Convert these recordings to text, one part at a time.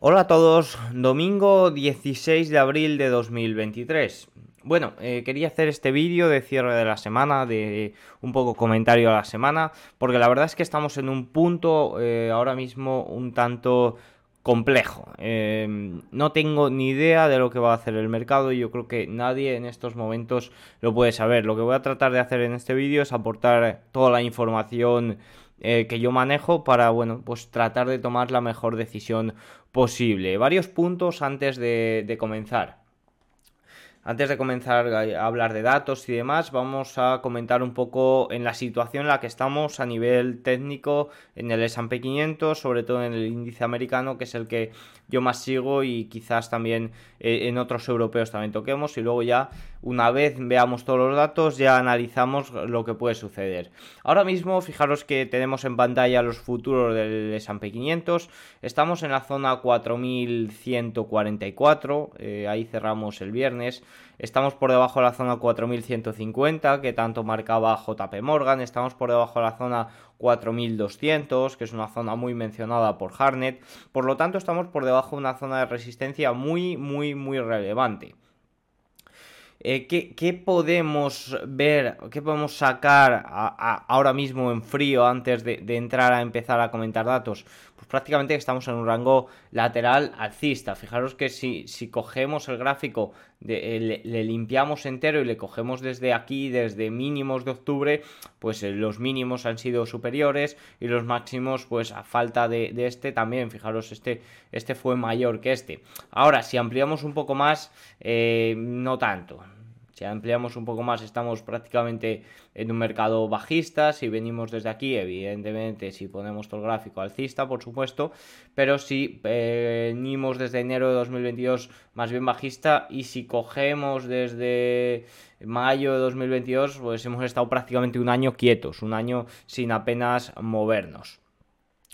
Hola a todos, domingo 16 de abril de 2023. Bueno, eh, quería hacer este vídeo de cierre de la semana, de un poco comentario a la semana, porque la verdad es que estamos en un punto eh, ahora mismo un tanto complejo. Em, no tengo ni idea de lo que va a hacer el mercado y yo creo que nadie en estos momentos lo puede saber. Lo que voy a tratar de hacer en este vídeo es aportar toda la información eh, que yo manejo para, bueno, pues tratar de tomar la mejor decisión posible. Varios puntos antes de comenzar. Antes de comenzar a hablar de datos y demás, vamos a comentar un poco en la situación en la que estamos a nivel técnico en el S&P 500, sobre todo en el índice americano, que es el que yo más sigo y quizás también eh, en otros europeos también toquemos y luego ya una vez veamos todos los datos ya analizamos lo que puede suceder. Ahora mismo fijaros que tenemos en pantalla los futuros del S&P 500, estamos en la zona 4144, eh, ahí cerramos el viernes. Estamos por debajo de la zona 4150, que tanto marcaba JP Morgan. Estamos por debajo de la zona 4200, que es una zona muy mencionada por Harnett. Por lo tanto, estamos por debajo de una zona de resistencia muy, muy, muy relevante. Eh, ¿qué, podemos ver, qué podemos sacar ahora mismo en frío antes de, entrar a empezar a comentar datos? Pues prácticamente estamos en un rango lateral alcista. Fijaros que si, si cogemos el gráfico, eh, le, limpiamos entero y le cogemos desde aquí, desde mínimos de octubre, pues eh, los mínimos han sido superiores y los máximos, pues a falta de, este también. Fijaros, este, este fue mayor que este. Ahora, si ampliamos un poco más, no tanto si ampliamos un poco más, estamos prácticamente en un mercado bajista. Si venimos desde aquí, evidentemente, si ponemos todo el gráfico alcista, por supuesto. Pero si venimos desde enero de 2022, más bien bajista. Y si cogemos desde mayo de 2022, pues hemos estado prácticamente un año quietos, un año sin apenas movernos.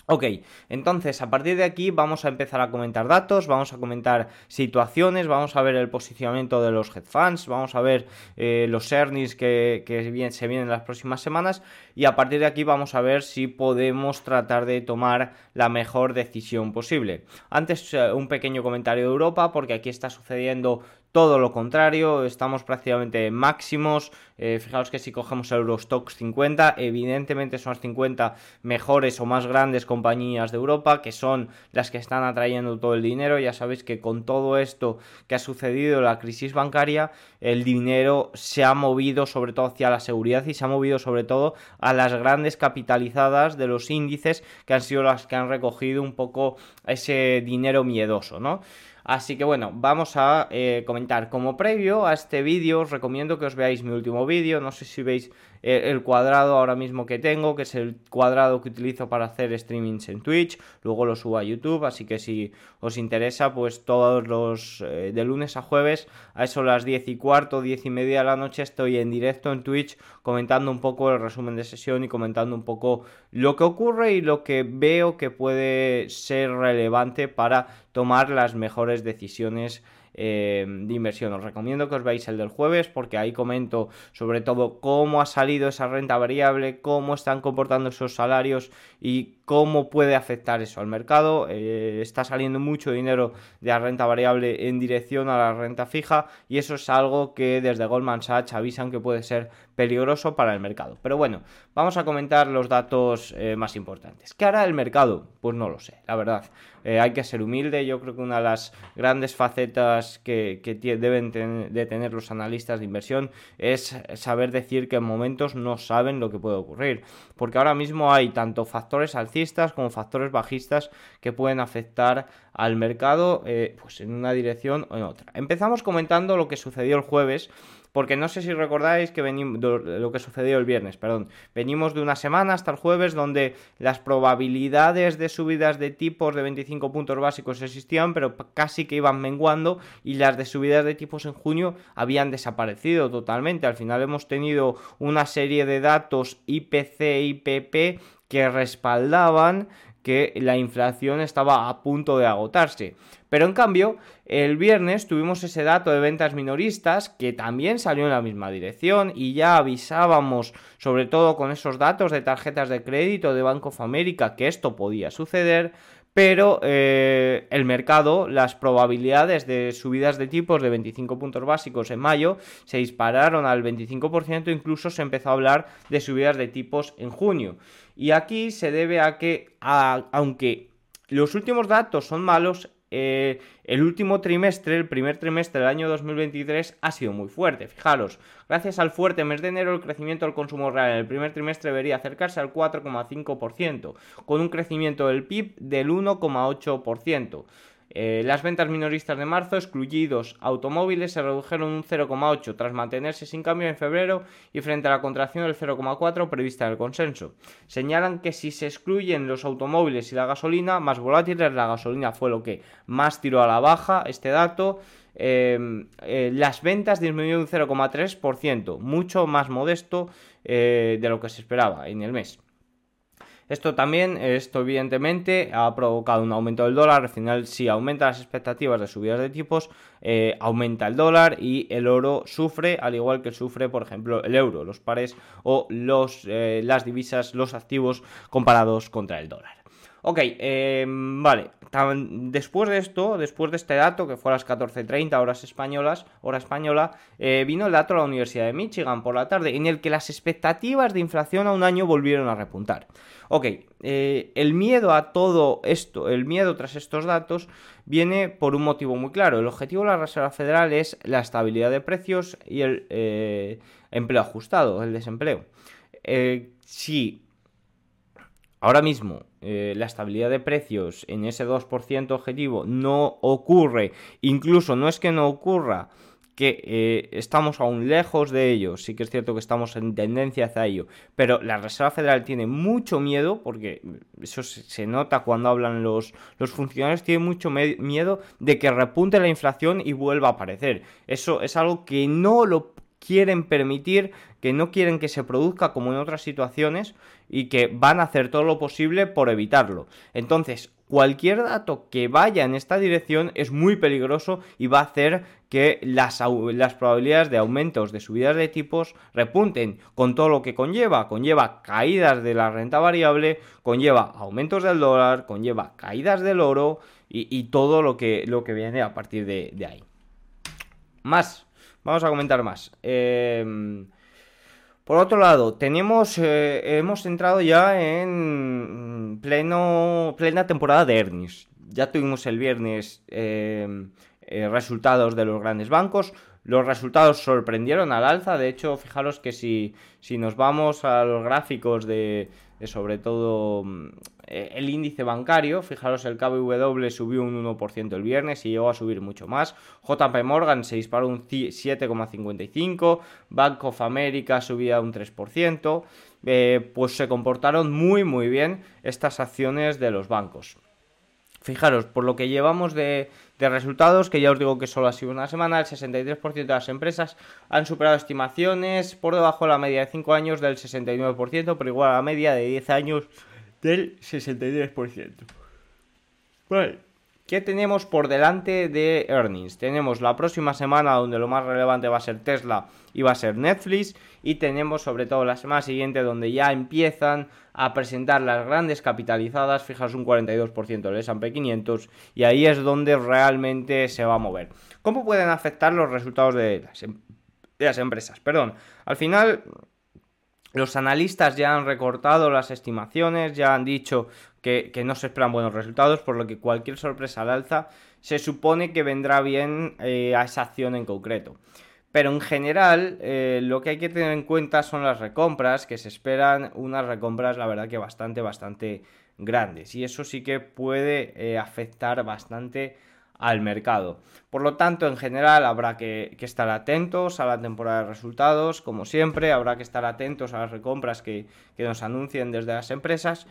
Ok, entonces a partir de aquí vamos a empezar a comentar datos, vamos a comentar situaciones, vamos a ver el posicionamiento de los hedge funds, vamos a ver eh, los earnings que, se vienen en las próximas semanas y a partir de aquí vamos a ver si podemos tratar de tomar la mejor decisión posible. Antes eh, un pequeño comentario de Europa porque aquí está sucediendo todo lo contrario, estamos prácticamente máximos. Eh, fijaos que si cogemos el Eurostox 50, evidentemente son las 50 mejores o más grandes compañías de Europa, que son las que están atrayendo todo el dinero. Ya sabéis que con todo esto que ha sucedido, la crisis bancaria, el dinero se ha movido sobre todo hacia la seguridad y se ha movido sobre todo a las grandes capitalizadas de los índices que han sido las que han recogido un poco ese dinero miedoso, ¿no? Así que bueno, vamos a eh, comentar. Como previo a este vídeo, os recomiendo que os veáis mi último vídeo. No sé si veis eh, el cuadrado ahora mismo que tengo, que es el cuadrado que utilizo para hacer streamings en Twitch. Luego lo subo a YouTube, así que si os interesa, pues todos los eh, de lunes a jueves, a eso las 10 y cuarto, 10 y media de la noche, estoy en directo en Twitch comentando un poco el resumen de sesión y comentando un poco lo que ocurre y lo que veo que puede ser relevante para tomar las mejores decisiones eh, de inversión. Os recomiendo que os veáis el del jueves porque ahí comento sobre todo cómo ha salido esa renta variable, cómo están comportando esos salarios y cómo puede afectar eso al mercado. Eh, está saliendo mucho dinero de la renta variable en dirección a la renta fija y eso es algo que desde Goldman Sachs avisan que puede ser peligroso para el mercado. Pero bueno, vamos a comentar los datos eh, más importantes. ¿Qué hará el mercado? Pues no lo sé, la verdad. Eh, hay que ser humilde. Yo creo que una de las grandes facetas que, deben de tener los analistas de inversión es saber decir que en momentos no saben lo que puede ocurrir. Porque ahora mismo hay tanto factores como factores bajistas que pueden afectar al mercado eh, pues en una dirección o en otra. Empezamos comentando lo que sucedió el jueves porque no sé si recordáis que venimos lo que sucedió el viernes, perdón. Venimos de una semana hasta el jueves donde las probabilidades de subidas de tipos de 25 puntos básicos existían, pero casi que iban menguando y las de subidas de tipos en junio habían desaparecido totalmente. Al final hemos tenido una serie de datos IPC IPP que respaldaban que la inflación estaba a punto de agotarse. Pero en cambio, el viernes tuvimos ese dato de ventas minoristas que también salió en la misma dirección y ya avisábamos, sobre todo con esos datos de tarjetas de crédito de Bank of America, que esto podía suceder. pero eh, el mercado, las probabilidades de subidas de tipos de 25 puntos básicos en mayo se dispararon al 25%, incluso se empezó a hablar de subidas de tipos en junio. Y aquí se debe a que, aunque los últimos datos son malos, eh, el último trimestre, el primer trimestre del año 2023, ha sido muy fuerte. Fijaros, gracias al fuerte mes de enero, el crecimiento del consumo real en el primer trimestre debería acercarse al 4,5%, con un crecimiento del PIB del 1,8%. Eh, las ventas minoristas de marzo, excluidos automóviles, se redujeron un 0,8 tras mantenerse sin cambio en febrero y frente a la contracción del 0,4 prevista en el consenso. Señalan que si se excluyen los automóviles y la gasolina, más volátiles, la gasolina fue lo que más tiró a la baja este dato. Eh, eh, las ventas disminuyeron un 0,3%, mucho más modesto de lo que se esperaba en el mes. Esto también, esto evidentemente ha provocado un aumento del dólar. Al final, si aumenta las expectativas de subidas de tipos, eh, aumenta el dólar y el oro sufre, al igual que sufre, por ejemplo, el euro, los pares o los, eh, las divisas, los activos comparados contra el dólar. Ok, em, vale. Después de esto, después de este dato, que fue a las 14.30 horas españolas, hora española, eh, vino el dato de la Universidad de Michigan por la tarde, en el que las expectativas de inflación a un año volvieron a repuntar. Ok, eh, el miedo a todo esto, el miedo tras estos datos, viene por un motivo muy claro. El objetivo de la Reserva Federal es la estabilidad de precios y el eh, empleo ajustado, el desempleo. si ahora mismo eh, la estabilidad de precios en ese 2% objetivo no ocurre, incluso no es que no ocurra, que eh, estamos aún lejos de ello, sí que es cierto que estamos en tendencia hacia ello, pero la Reserva Federal tiene mucho miedo, porque eso se nota cuando hablan los, los funcionarios, tiene mucho miedo de que repunte la inflación y vuelva a aparecer. Eso es algo que no lo quieren permitir, que no quieren que se produzca como en otras situaciones y que van a hacer todo lo posible por evitarlo. Entonces, cualquier dato que vaya en esta dirección es muy peligroso y va a hacer que las, probabilidades de aumentos de subidas de tipos repunten con todo lo que conlleva. Conlleva caídas de la renta variable, conlleva aumentos del dólar, conlleva caídas del oro y, todo lo que, lo que viene a partir de ahí. Más Vamos a comentar más. Em, por otro lado, tenemos, eh, hemos entrado ya en pleno, plena temporada de earnings. Ya tuvimos el viernes em, eh, resultados de los grandes bancos. Los resultados sorprendieron al alza. De hecho, fijaros que si, si nos vamos a los gráficos de, sobre todo el índice bancario. Fijaros, el KBW subió un 1% el viernes y llegó a subir mucho más. JP Morgan se disparó un 7,55%. Bank of America subía un 3%. Eh, pues se comportaron muy muy bien estas acciones de los bancos. Fijaros, por lo que llevamos de, de, resultados, que ya os digo que solo ha sido una semana, el 63% de las empresas han superado estimaciones por debajo de la media de 5 años del 69%, pero igual a la media de 10 años del 63%. Vale. ¿Qué tenemos por delante de earnings? Tenemos la próxima semana donde lo más relevante va a ser Tesla y va a ser Netflix. Y tenemos sobre todo la semana siguiente donde ya empiezan a presentar las grandes capitalizadas. Fijaos un 42% del S&P 500 y ahí es donde realmente se va a mover. ¿Cómo pueden afectar los resultados de em-, de las empresas? Perdón, al final los analistas ya han recortado las estimaciones, ya han dicho que, no se esperan buenos resultados, por lo que cualquier sorpresa al alza se supone que vendrá bien eh, a esa acción en concreto. Pero en general, eh, lo que hay que tener en cuenta son las recompras, que se esperan unas recompras, la verdad que bastante, bastante grandes. Y eso sí que puede eh, afectar bastante al mercado. Por lo tanto, en general habrá que, estar atentos a la temporada de resultados, como siempre, habrá que estar atentos a las recompras que, nos anuncien desde las empresas,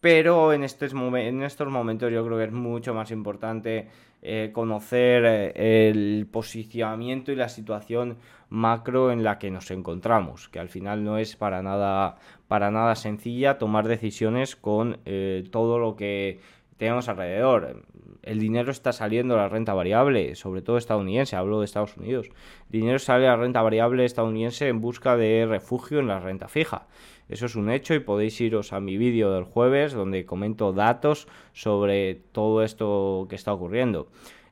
pero en estos, en estos momentos yo creo que es mucho más importante eh, conocer eh, el posicionamiento y la situación macro en la que nos encontramos, que al final no es para nada, para nada sencilla tomar decisiones con eh, todo lo que tenemos alrededor el dinero está saliendo a la renta variable, sobre todo estadounidense, hablo de Estados Unidos. El dinero sale a la renta variable estadounidense en busca de refugio en la renta fija. Eso es un hecho y podéis iros a mi vídeo del jueves donde comento datos sobre todo esto que está ocurriendo.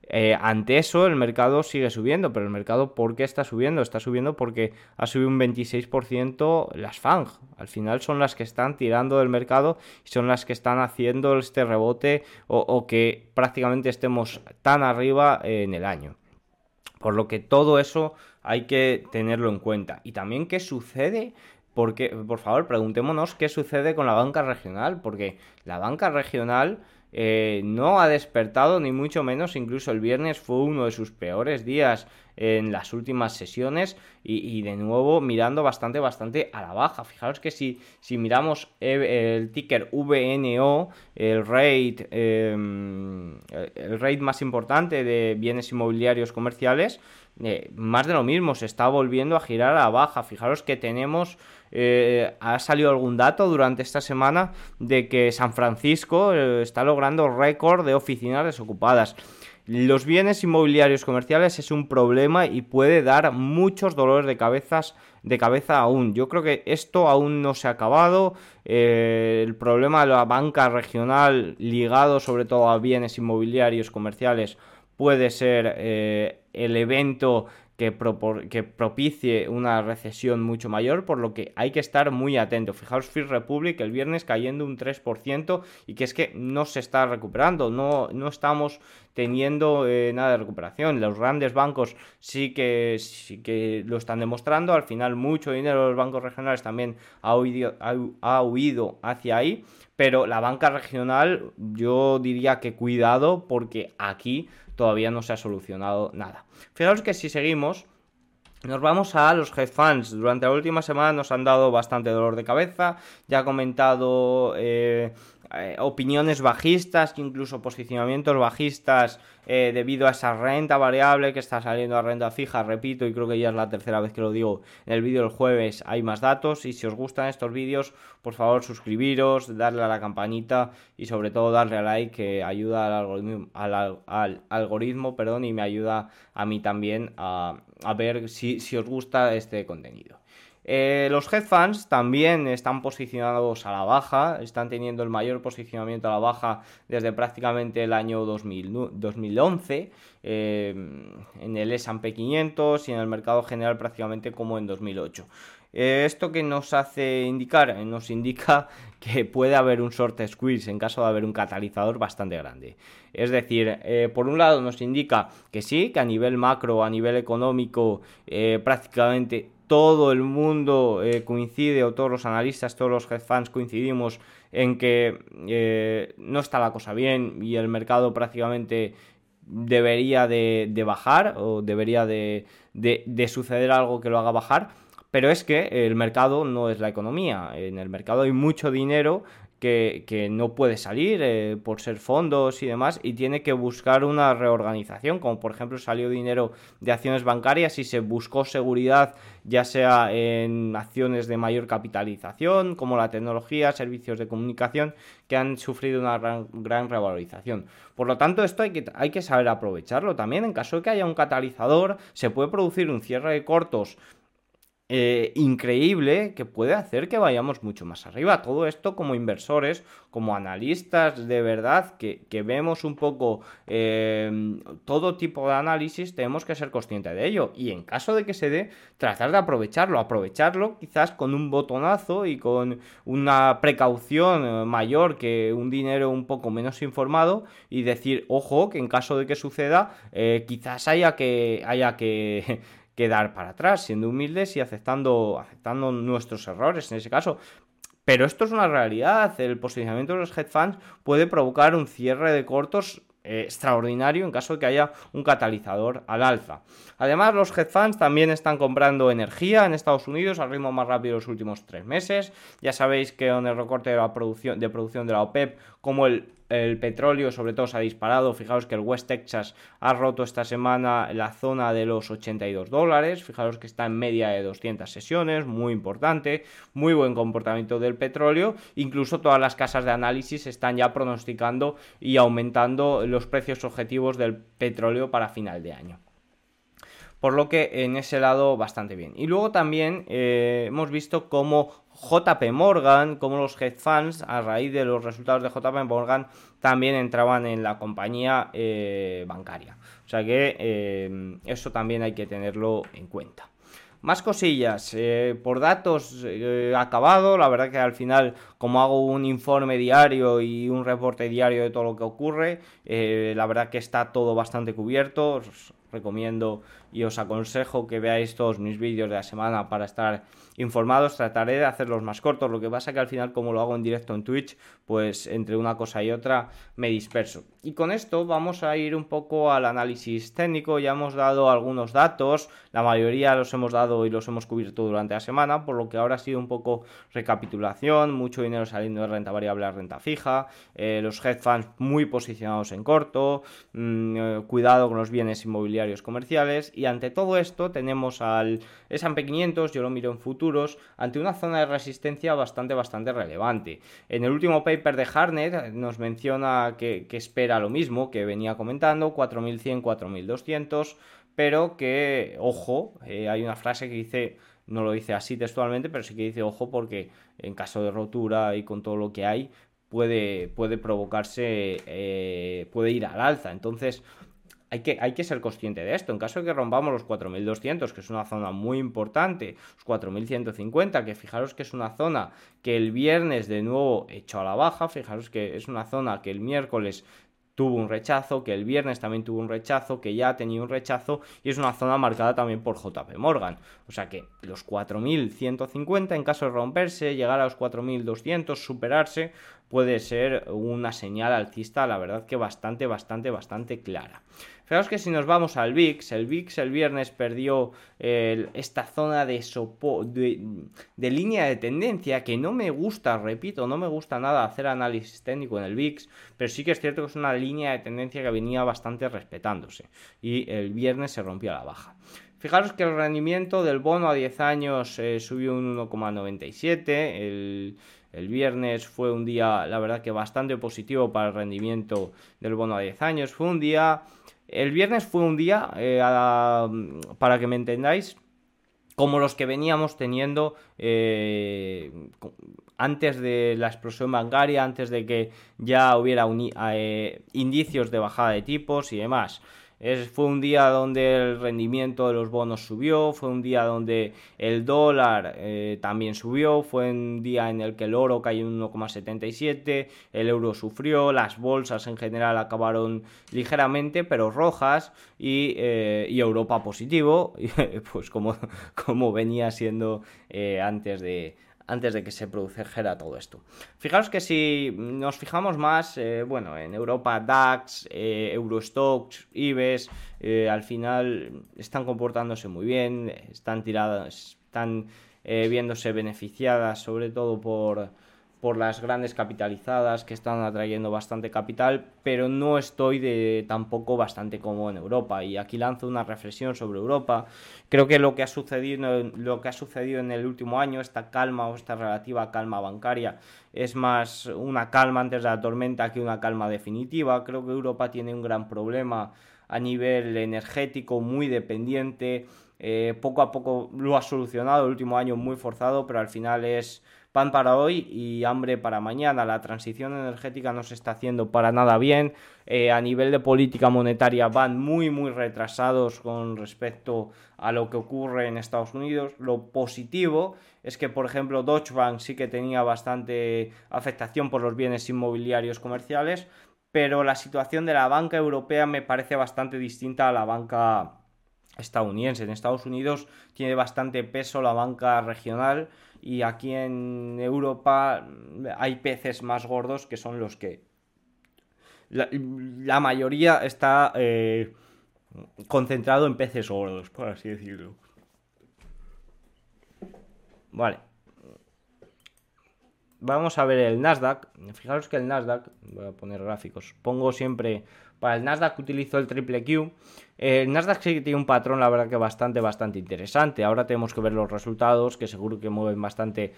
Eh, ante eso, el mercado sigue subiendo, pero el mercado, ¿por qué está subiendo? Está subiendo porque ha subido un 26% las FANG. Al final son las que están tirando del mercado y son las que están haciendo este rebote o, que prácticamente estemos tan arriba en el año. Por lo que todo eso hay que tenerlo en cuenta. Y también qué sucede porque, por favor, preguntémonos qué sucede con la banca regional, porque la banca regional eh, no ha despertado ni mucho menos, incluso el viernes fue uno de sus peores días en las últimas sesiones y, de nuevo mirando bastante bastante a la baja. Fijaros que si, si miramos el, ticker VNO, el rate, em, el rate más importante de bienes inmobiliarios comerciales, eh, más de lo mismo, se está volviendo a girar a la baja. Fijaros que tenemos eh, ha salido algún dato durante esta semana de que San Francisco eh, está logrando récord de oficinas desocupadas. Los bienes inmobiliarios comerciales es un problema y puede dar muchos dolores de, cabezas, de cabeza aún. Yo creo que esto aún no se ha acabado. El problema de la banca regional ligado sobre todo a bienes inmobiliarios comerciales puede ser el evento que, propicie una recesión mucho mayor, por lo que hay que estar muy atento. Fijaos, Free Republic el viernes cayendo un 3% y que es que no se está recuperando, no, no estamos teniendo eh, nada de recuperación. Los grandes bancos sí que, sí que lo están demostrando, al final mucho dinero de los bancos regionales también ha huido hacia ahí, pero la banca regional yo diría que cuidado porque aquí todavía no se ha solucionado nada. Fijaos que si seguimos, nos vamos a los hedge funds. Durante la última semana nos han dado bastante dolor de cabeza. Ya he comentado eh, eh, opiniones bajistas, incluso posicionamientos bajistas eh, debido a esa renta variable que está saliendo a renta fija, repito, y creo que ya es la tercera vez que lo digo, en el vídeo del jueves hay más datos y si os gustan estos vídeos, por favor suscribiros, darle a la campanita y sobre todo darle a like que ayuda al algoritmo, al, algoritmo perdón, y me ayuda a mí también a, ver si os gusta este contenido. Eh, los headfans también están posicionados a la baja, están teniendo el mayor posicionamiento a la baja desde prácticamente el año 2011 eh, en el S&P 500 y en el mercado general prácticamente como en 2008. Eh, ¿Esto que nos hace indicar? Nos indica que puede haber un short squeeze en caso de haber un catalizador bastante grande. Es decir, por un lado nos indica que sí, que a nivel macro, a nivel económico, prácticamente todo el mundo eh, coincide, o todos los analistas, todos los funds coincidimos en que eh, no está la cosa bien y el mercado prácticamente debería de, bajar o debería de, suceder algo que lo haga bajar. Pero es que el mercado no es la economía. En el mercado hay mucho dinero que, no puede salir eh, por ser fondos y demás y tiene que buscar una reorganización, como por ejemplo salió dinero de acciones bancarias y se buscó seguridad ya sea en acciones de mayor capitalización como la tecnología, servicios de comunicación que han sufrido una gran, gran revalorización. Por lo tanto, esto hay que, hay que saber aprovecharlo también. En caso de que haya un catalizador, se puede producir un cierre de cortos eh, increíble que puede hacer que vayamos mucho más arriba. Todo esto como inversores, como analistas de verdad, que, vemos un poco eh, todo tipo de análisis, tenemos que ser conscientes de ello. Y en caso de que se dé, tratar de aprovecharlo, aprovecharlo quizás con un botonazo y con una precaución eh, mayor que un dinero un poco menos informado y decir, ojo, que en caso de que suceda, quizás haya que, haya que quedar para atrás, siendo humildes y aceptando, aceptando nuestros errores en ese caso. Pero esto es una realidad, el posicionamiento de los hedge funds puede provocar un cierre de cortos eh, extraordinario en caso de que haya un catalizador al alza. Además, los hedge funds también están comprando energía en Estados Unidos al ritmo más rápido de los últimos tres meses. Ya sabéis que con el recorte de, la producción, de producción de la OPEP, como el el petróleo sobre todo se ha disparado. Fijaos que el West Texas ha roto esta semana la zona de los 82 dólares. Fijaos que está en media de 200 sesiones, muy importante, muy buen comportamiento del petróleo. Incluso todas las casas de análisis están ya pronosticando y aumentando los precios objetivos del petróleo para final de año. Por lo que en ese lado bastante bien. Y luego también eh, hemos visto cómo JP Morgan, como los hedge funds, a raíz de los resultados de JP Morgan, también entraban en la compañía eh, bancaria. O sea que eh, eso también hay que tenerlo en cuenta. Más cosillas, por datos acabado, la verdad que al final, como hago un informe diario y un reporte diario de todo lo que ocurre, la verdad que está todo bastante cubierto. Recomiendo y os aconsejo que veáis todos mis vídeos de la semana para estar informados. Trataré de hacerlos más cortos, lo que pasa que al final como lo hago en directo en Twitch, pues entre una cosa y otra me disperso. Y con esto vamos a ir un poco al análisis técnico, ya hemos dado algunos datos, la mayoría los hemos dado y los hemos cubierto durante la semana, por lo que ahora ha sido un poco recapitulación, mucho dinero saliendo de renta variable a renta fija, eh, los hedge funds muy posicionados en corto, mm, eh, cuidado con los bienes inmobiliarios comerciales y ante todo esto tenemos al S&P 500, yo lo miro en futuros, ante una zona de resistencia bastante, bastante relevante. En el último paper de Harnett nos menciona que, espera lo mismo que venía comentando, 4100, 4200, pero que, ojo, eh, hay una frase que dice no lo dice así textualmente, pero sí que dice ojo porque en caso de rotura y con todo lo que hay puede, puede provocarse, eh, puede ir al alza. Entonces hay que, ser consciente de esto. En caso de que rompamos los 4.200, que es una zona muy importante, los 4.150, que fijaros que es una zona que el viernes de nuevo echó a la baja, fijaros que es una zona que el miércoles tuvo un rechazo, que el viernes también tuvo un rechazo, que ya tenía un rechazo y es una zona marcada también por JP Morgan. O sea que los 4.150 en caso de romperse, llegar a los 4.200, superarse, puede ser una señal alcista, la verdad que bastante, bastante, bastante clara. Fijaos que si nos vamos al VIX, el VIX el viernes perdió esta zona de, de, línea de tendencia que no me gusta, repito, no me gusta nada hacer análisis técnico en el VIX, pero sí que es cierto que es una línea de tendencia que venía bastante respetándose y el viernes se rompió a la baja. Fijaros que el rendimiento del bono a 10 años eh, subió un 1,97, el el viernes fue un día, la verdad que bastante positivo para el rendimiento del bono a 10 años. Fue un día, el viernes fue un día, eh, para que me entendáis, como los que veníamos teniendo eh, antes de la explosión bancaria, antes de que ya hubiera eh, indicios de bajada de tipos y demás fue un día donde el rendimiento de los bonos subió, fue un día donde el dólar eh, también subió, fue un día en el que el oro cayó en 1,77, el euro sufrió, las bolsas en general acabaron ligeramente pero rojas y, eh, Europa positivo, pues como, como venía siendo eh, antes de antes de que se produjera todo esto. Fijaros que si nos fijamos más, eh, bueno, en Europa DAX, eh, Eurostox, IBEX, eh, al final están comportándose muy bien, están tiradas, están viéndose beneficiadas sobre todo por por las grandes capitalizadas que están atrayendo bastante capital, pero no estoy de tampoco bastante como en Europa. Y aquí lanzo una reflexión sobre Europa. Creo que lo que ha sucedido, lo que ha sucedido en el último año, esta calma o esta relativa calma bancaria, es más una calma antes de la tormenta que una calma definitiva. Creo que Europa tiene un gran problema a nivel energético, muy dependiente. Eh, poco a poco lo ha solucionado, el último año muy forzado, pero al final es pan para hoy y hambre para mañana. La transición energética no se está haciendo para nada bien. Eh, a nivel de política monetaria van muy, muy retrasados con respecto a lo que ocurre en Estados Unidos. Lo positivo es que, por ejemplo, Deutsche Bank sí que tenía bastante afectación por los bienes inmobiliarios comerciales, pero la situación de la banca europea me parece bastante distinta a la banca estadounidense. En Estados Unidos tiene bastante peso la banca regional y aquí en Europa hay peces más gordos que son los que la, mayoría está eh, concentrado en peces gordos, por así decirlo. Vale. Vamos a ver el Nasdaq. Fijaros que el Nasdaq, voy a poner gráficos, pongo siempre para el Nasdaq utilizo el triple Q. El Nasdaq sí que tiene un patrón, la verdad que bastante, bastante interesante. Ahora tenemos que ver los resultados, que seguro que mueven bastante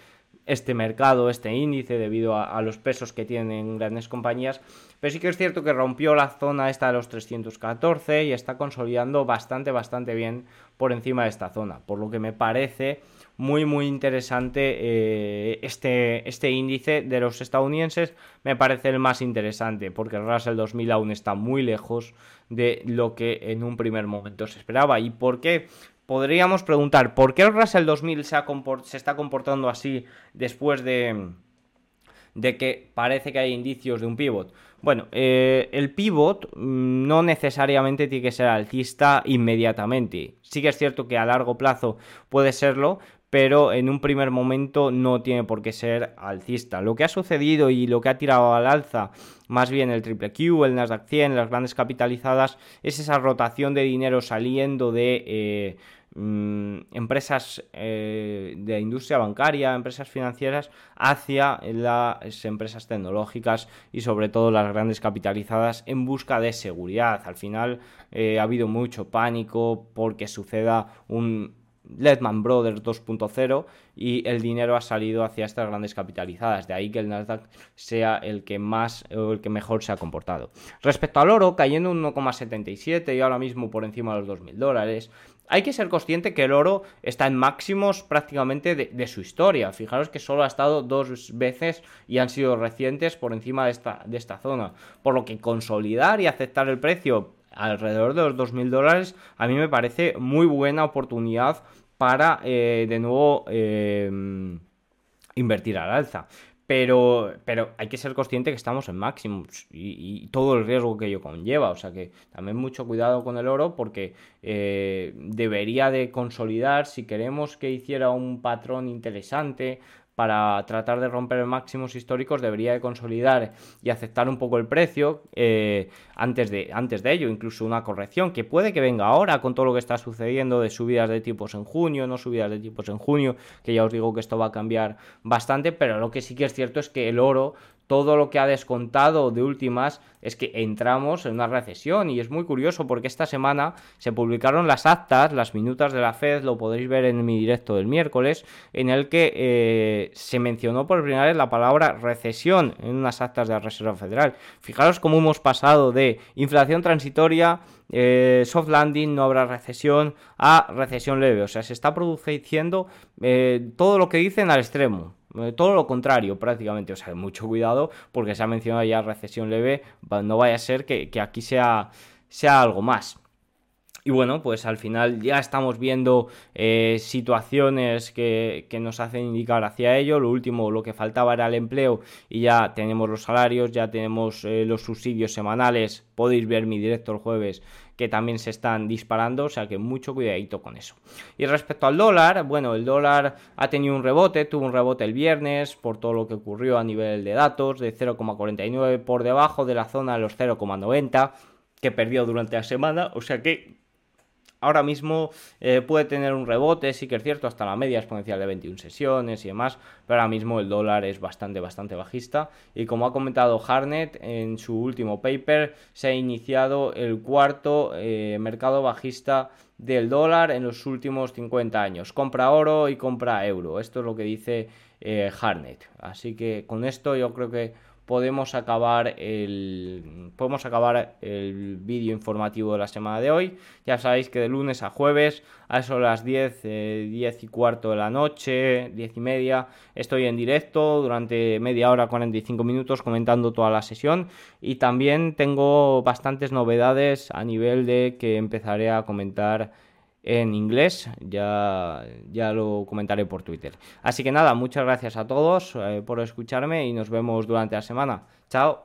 este mercado, este índice, debido a, los pesos que tienen grandes compañías. Pero sí que es cierto que rompió la zona esta de los 314 y está consolidando bastante, bastante bien por encima de esta zona. Por lo que me parece muy, muy interesante eh, este, este índice de los estadounidenses. Me parece el más interesante porque el Russell 2000 aún está muy lejos de lo que en un primer momento se esperaba. ¿Y por qué? podríamos preguntar, ¿por qué el Russell 2000 se, está comportando así después de, de que parece que hay indicios de un pivot? Bueno, eh, el pivot mm, no necesariamente tiene que ser alcista inmediatamente. Sí que es cierto que a largo plazo puede serlo, pero en un primer momento no tiene por qué ser alcista. Lo que ha sucedido y lo que ha tirado al alza, más bien el triple Q, el Nasdaq 100, las grandes capitalizadas, es esa rotación de dinero saliendo de... Eh, mm, empresas eh, de industria bancaria, empresas financieras, hacia las empresas tecnológicas y sobre todo las grandes capitalizadas en busca de seguridad. Al final eh, ha habido mucho pánico porque suceda un Lehman Brothers 2.0 y el dinero ha salido hacia estas grandes capitalizadas. De ahí que el Nasdaq sea el que más o el que mejor se ha comportado. Respecto al oro, cayendo un 1,77 y ahora mismo por encima de los 2.000 dólares. Hay que ser consciente que el oro está en máximos prácticamente de, su historia. Fijaros que solo ha estado dos veces y han sido recientes por encima de esta, de esta zona. Por lo que consolidar y aceptar el precio alrededor de los 2.000 dólares, a mí me parece muy buena oportunidad para eh, de nuevo em, invertir al alza. Pero, pero hay que ser consciente que estamos en máximos y, todo el riesgo que ello conlleva. O sea que también mucho cuidado con el oro porque eh, debería de consolidar si queremos que hiciera un patrón interesante para tratar de romper máximos históricos debería de consolidar y aceptar un poco el precio eh, antes, de, antes de ello, incluso una corrección que puede que venga ahora con todo lo que está sucediendo de subidas de tipos en junio, no subidas de tipos en junio, que ya os digo que esto va a cambiar bastante, pero lo que sí que es cierto es que el oro todo lo que ha descontado de últimas es que entramos en una recesión y es muy curioso porque esta semana se publicaron las actas, las minutas de la Fed, lo podréis ver en mi directo del miércoles, en el que eh, se mencionó por primera vez la palabra recesión en unas actas de la Reserva Federal. Fijaros cómo hemos pasado de inflación transitoria, eh, soft landing, no habrá recesión, a recesión leve, o sea, se está produciendo eh, todo lo que dicen al extremo. Eh, todo lo contrario, prácticamente. O sea, mucho cuidado porque se ha mencionado ya recesión leve. No vaya a ser que, aquí sea, sea algo más. Y bueno, pues al final ya estamos viendo eh, situaciones que, nos hacen indicar hacia ello. Lo último, lo que faltaba era el empleo y ya tenemos los salarios, ya tenemos eh, los subsidios semanales. Podéis ver mi directo el jueves que también se están disparando, o sea que mucho cuidadito con eso. Y respecto al dólar, bueno, el dólar ha tenido un rebote, tuvo un rebote el viernes por todo lo que ocurrió a nivel de datos, de 0,49 por debajo de la zona de los 0,90 que perdió durante la semana, o sea que ahora mismo eh, puede tener un rebote, sí que es cierto, hasta la media exponencial de 21 sesiones y demás, pero ahora mismo el dólar es bastante, bastante bajista. Y como ha comentado Harnett en su último paper, se ha iniciado el cuarto eh, mercado bajista del dólar en los últimos 50 años. Compra oro y compra euro. Esto es lo que dice eh, Harnett. Así que con esto yo creo que podemos acabar el podemos acabar el vídeo informativo de la semana de hoy. Ya sabéis que de lunes a jueves, a eso las 10, 10 eh, y cuarto de la noche, 10 y media, estoy en directo durante media hora, 45 minutos comentando toda la sesión y también tengo bastantes novedades a nivel de que empezaré a comentar en inglés, ya, ya lo comentaré por Twitter. Así que nada, muchas gracias a todos eh, por escucharme y nos vemos durante la semana. Chao.